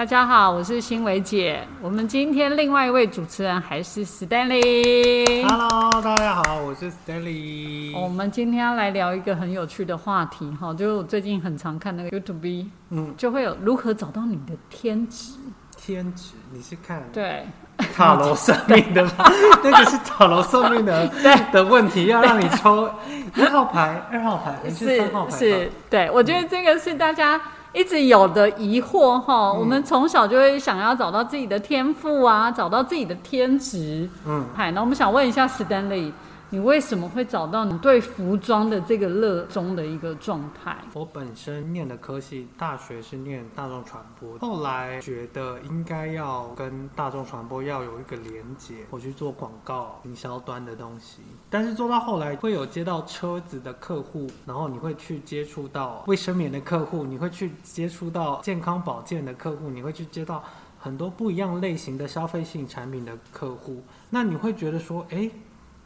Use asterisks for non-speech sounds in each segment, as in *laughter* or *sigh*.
大家好，我是新维姐。我们今天另外一位主持人还是 Stanley。Hello，大家好，我是 Stanley。我们今天要来聊一个很有趣的话题哈，就是我最近很常看那个 YouTube，嗯，就会有如何找到你的天职。天职，你是看对，塔罗算命的吗？*laughs* 那个是塔罗算命的 *laughs* 的问题，要让你抽一号牌、二号牌还是三号牌吧？是，对，我觉得这个是大家一直有的疑惑哈。我们从小就会想要找到自己的天赋啊，找到自己的天职。嗯，嗨，那我们想问一下 Stanley，你为什么会找到你对服装的这个热衷的一个状态？我本身念的科系，大学是念大众传播，后来觉得应该要跟大众传播要有一个连接，我去做广告营销端的东西。但是做到后来，会有接到车子的客户，然后你会去接触到卫生棉的客户，你会去接触到健康保健的客户，你会去接到很多不一样类型的消费性产品的客户，那你会觉得说，哎。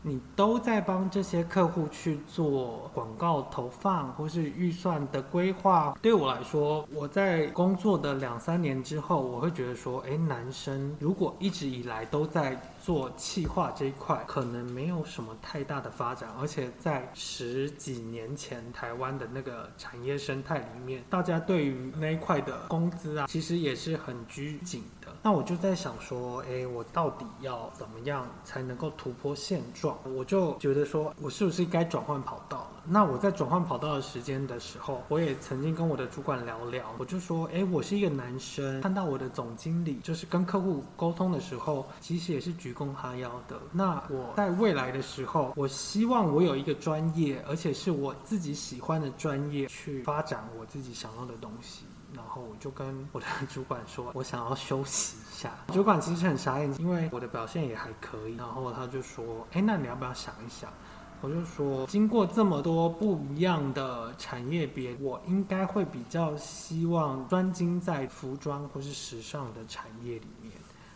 你都在帮这些客户去做广告投放，或是预算的规划。对我来说，我在工作的两三年之后，我会觉得说，诶，男生如果一直以来都在做企划这一块，可能没有什么太大的发展。而且在十几年前，台湾的那个产业生态里面，大家对于那一块的工资啊，其实也是很拘谨。那我就在想说，诶，我到底要怎么样才能够突破现状？我就觉得说，我是不是该转换跑道了？那我在转换跑道的时间的时候，我也曾经跟我的主管聊聊，我就说，诶，我是一个男生，看到我的总经理就是跟客户沟通的时候，其实也是鞠躬哈腰的。那我在未来的时候，我希望我有一个专业，而且是我自己喜欢的专业，去发展我自己想要的东西。然后我就跟我的主管说，我想要休息一下。主管其实很傻眼，因为我的表现也还可以。然后他就说，哎，那你要不要想一想？我就说，经过这么多不一样的产业别，我应该会比较希望专精在服装或是时尚的产业里面，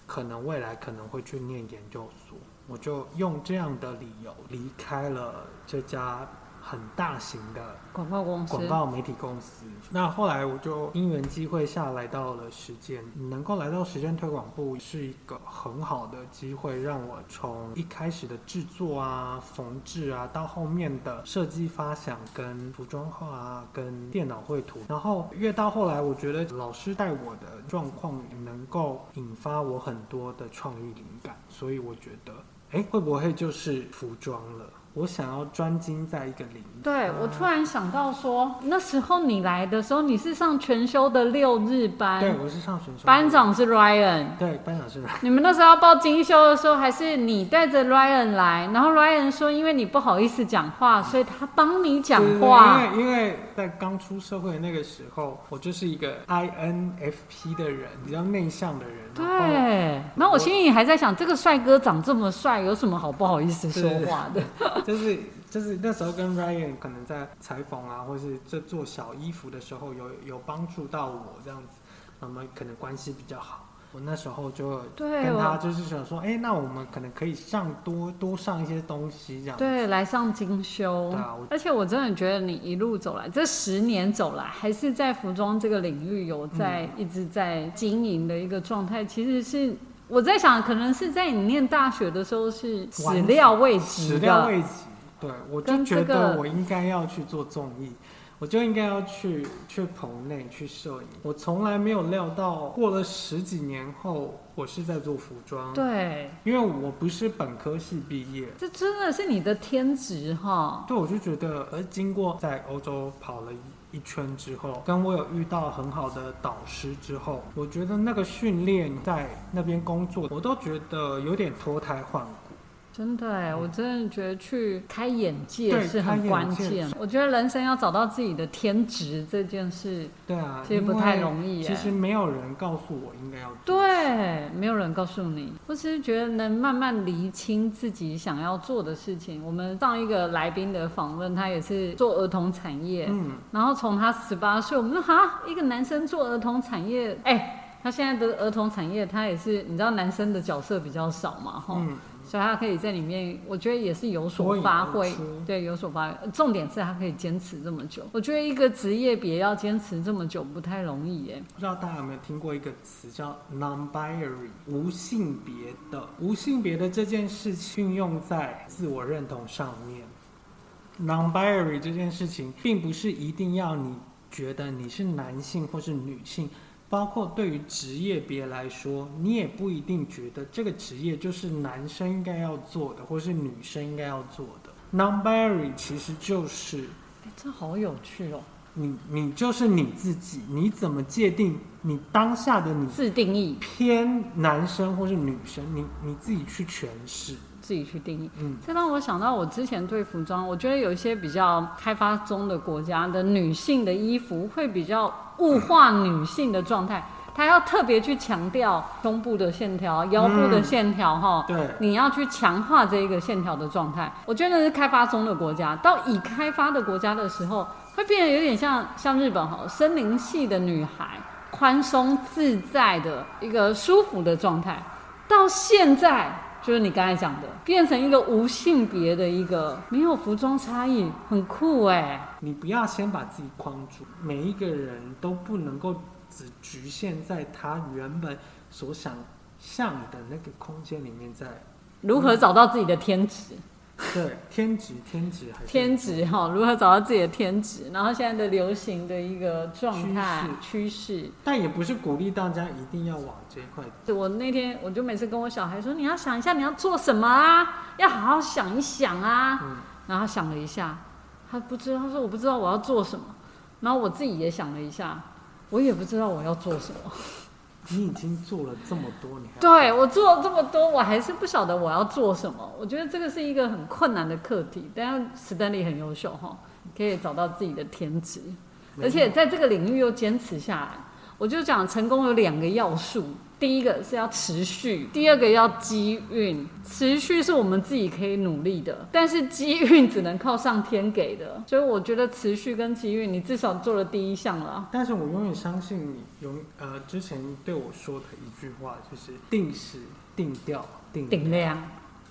可能未来可能会去念研究所。我就用这样的理由离开了这家很大型的广告公司，广告媒体公司。那后来我就因缘机会下来到了时间，能够来到时间推广部是一个很好的机会，让我从一开始的制作啊、缝制啊，到后面的设计发想、跟服装化啊、跟电脑绘图，然后越到后来，我觉得老师带我的状况能够引发我很多的创意灵感，所以我觉得，哎，会不会就是服装了？我想要专精在一个领域。对，我突然想到说，那时候你来的时候，你是上全修的六日班，对，我是上全修。班长是 Ryan，对，班长是 Ryan。你们那时候要报精修的时候，还是你带着 Ryan 来，然后 Ryan 说，因为你不好意思讲话，所以他帮你讲话。因为因为在刚出社会的那个时候，我就是一个 INFP 的人，比较内向的人。对，然后我心里还在想，这个帅哥长这么帅，有什么好不好意思说话的？就是就是那时候跟 Ryan 可能在裁缝啊，或是在做小衣服的时候，有有帮助到我这样子，我们可能关系比较好。我那时候就跟他就是想说，哎、欸，那我们可能可以上多多上一些东西这样。对，来上精修。对啊，而且我真的觉得你一路走来，这十年走来，还是在服装这个领域有在、嗯、一直在经营的一个状态，其实是。我在想，可能是在你念大学的时候是始料未及始料未及。对，我就觉得我应该要去做综艺，我就应该要去去棚内去摄影。我从来没有料到，过了十几年后，我是在做服装。对，因为我不是本科系毕业，这真的是你的天职哈。对，我就觉得，而经过在欧洲跑了一圈之后，跟我有遇到很好的导师之后，我觉得那个训练在那边工作，我都觉得有点脱胎换骨。真的哎，我真的觉得去开眼界是很关键。我觉得人生要找到自己的天职这件事，对啊，其实不太容易。其实没有人告诉我应该要做。对，没有人告诉你。我只是觉得能慢慢厘清自己想要做的事情。我们上一个来宾的访问，他也是做儿童产业，嗯，然后从他十八岁，我们说哈，一个男生做儿童产业，哎、他现在的儿童产业，他也是你知道男生的角色比较少嘛，哈。嗯所以他可以在里面，我觉得也是有所发挥，对，有所发挥。重点是他可以坚持这么久，我觉得一个职业别要坚持这么久不太容易耶。不知道大家有没有听过一个词叫 non-binary，无性别的。无性别的这件事情运用在自我认同上面。non-binary 这件事情，并不是一定要你觉得你是男性或是女性，包括对于职业别来说，你也不一定觉得这个职业就是男生应该要做的，或是女生应该要做的。non-binary 其实就是哎，这好有趣哦，你，你就是你自己，你怎么界定你当下的你自定义，偏男生或是女生，你你自己去诠释。自己去定义。嗯，这让我想到，我之前对服装，我觉得有一些比较开发中的国家的女性的衣服会比较物化女性的状态，她要特别去强调胸部的线条、腰部的线条，哈、对，你要去强化这一个线条的状态。我觉得那是开发中的国家，到已开发的国家的时候，会变得有点像像日本哈，森林系的女孩，宽松自在的一个舒服的状态。到现在，就是你刚才讲的，变成一个无性别的一个没有服装差异，很酷哎。你不要先把自己框住，每一个人都不能够只局限在他原本所想象的那个空间里面在。如何找到自己的天职？对，天职，天职还是天职哈，如何找到自己的天职？然后现在的流行的一个状态趋势。但也不是鼓励大家一定要往这一块。我那天我就每次跟我小孩说，你要想一下你要做什么啊，要好好想一想啊。嗯，然后他想了一下，他不知道，他说我不知道我要做什么。然后我自己也想了一下，我也不知道我要做什么。你已经做了这么多，你还对我做了这么多，我还是不晓得我要做什么。我觉得这个是一个很困难的课题，但是史丹利很优秀哈，可以找到自己的天职，而且在这个领域又坚持下来。我就讲成功有两个要素，第一个是要持续，第二个要机运。持续是我们自己可以努力的，但是机运只能靠上天给的。所以我觉得持续跟机运，你至少做了第一项了。但是我永远相信你永呃之前对我说的一句话，就是定时、定调、定定量，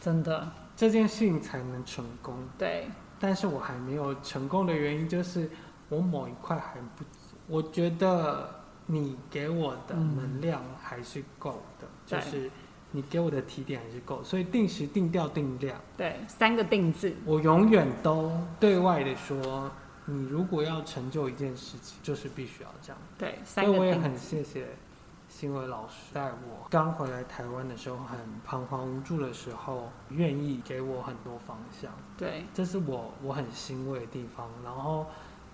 真的这件事情才能成功。对。但是我还没有成功的原因就是我某一块还不足。我觉得你给我的能量还是够的，对就是你给我的提点还是够，所以定时、定调、定量，对，三个定制，我永远都对外的说，你如果要成就一件事情，就是必须要这样。对，所三个以我也很。谢谢新伟老师，在我刚回来台湾的时候，很彷徨无助的时候，愿意给我很多方向，对，这是我我很欣慰的地方。然后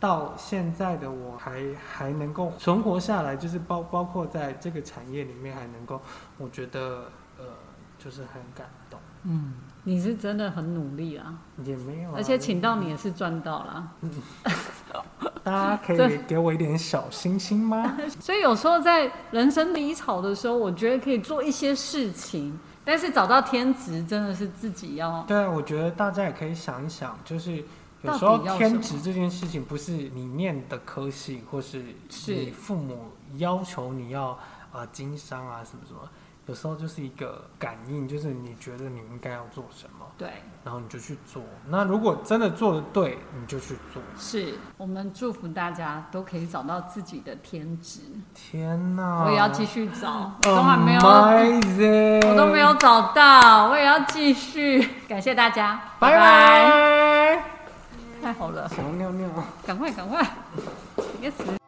到现在的我还还能够存活下来，就是包包括在这个产业里面还能够，我觉得呃就是很感动，嗯，你是真的很努力啊，也没有啊、而且请到你也是赚到了。*laughs* 大家可以给我一点小心心吗？*laughs* 所以有时候在人生低潮的时候，我觉得可以做一些事情，但是找到天职真的是自己要对啊，我觉得大家也可以想一想，就是有到时候天职这件事情，不是你念的科系，或是是你父母要求你要啊经商啊什么什么，有时候就是一个感应，就是你觉得你应该要做什么，对。然后你就去做。那如果真的做的对，你就去做。是我们祝福大家都可以找到自己的天职。天哪！我也要继续找，我都还没有，Amazing 我都没有找到，我也要继续。感谢大家，拜拜。太好了，想要尿尿。赶快赶快，别死。